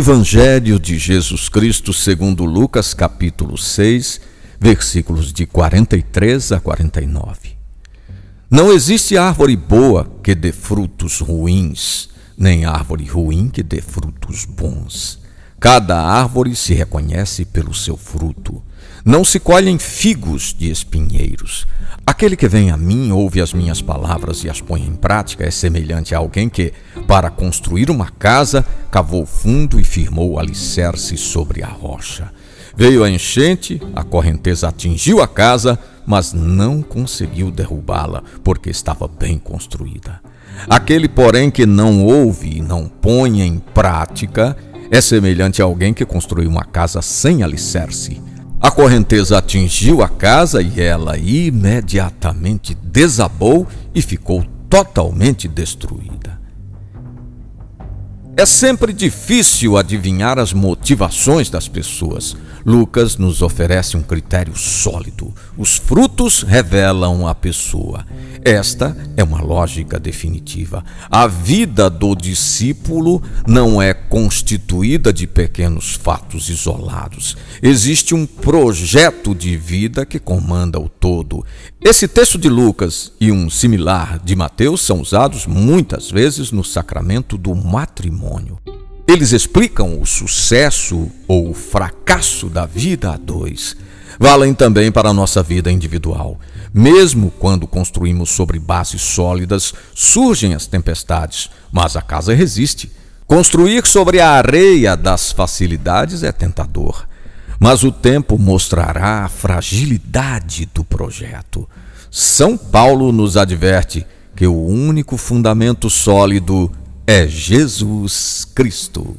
Evangelho de Jesus Cristo segundo Lucas capítulo 6, versículos de 43 a 49. Não existe árvore boa que dê frutos ruins, nem árvore ruim que dê frutos bons. Cada árvore se reconhece pelo seu fruto. Não se colhem figos de espinheiros. Aquele que vem a mim, ouve as minhas palavras e as põe em prática, é semelhante a alguém que, para construir uma casa, cavou fundo e firmou o alicerce sobre a rocha. Veio a enchente, a correnteza atingiu a casa, mas não conseguiu derrubá-la, porque estava bem construída. Aquele, porém, que não ouve e não põe em prática, é semelhante a alguém que construiu uma casa sem alicerce. A correnteza atingiu a casa e ela imediatamente desabou e ficou totalmente destruída. É sempre difícil adivinhar as motivações das pessoas. Lucas nos oferece um critério sólido. Os frutos revelam a pessoa. Esta é uma lógica definitiva. A vida do discípulo não é constituída de pequenos fatos isolados. Existe um projeto de vida que comanda o todo. Esse texto de Lucas e um similar de Mateus são usados muitas vezes no sacramento do matrimônio. Eles explicam o sucesso ou o fracasso da vida a dois. Valem também para a nossa vida individual. Mesmo quando construímos sobre bases sólidas, surgem as tempestades, mas a casa resiste. Construir sobre a areia das facilidades é tentador, mas o tempo mostrará a fragilidade do projeto. São Paulo nos adverte que o único fundamento sólido é Jesus Cristo.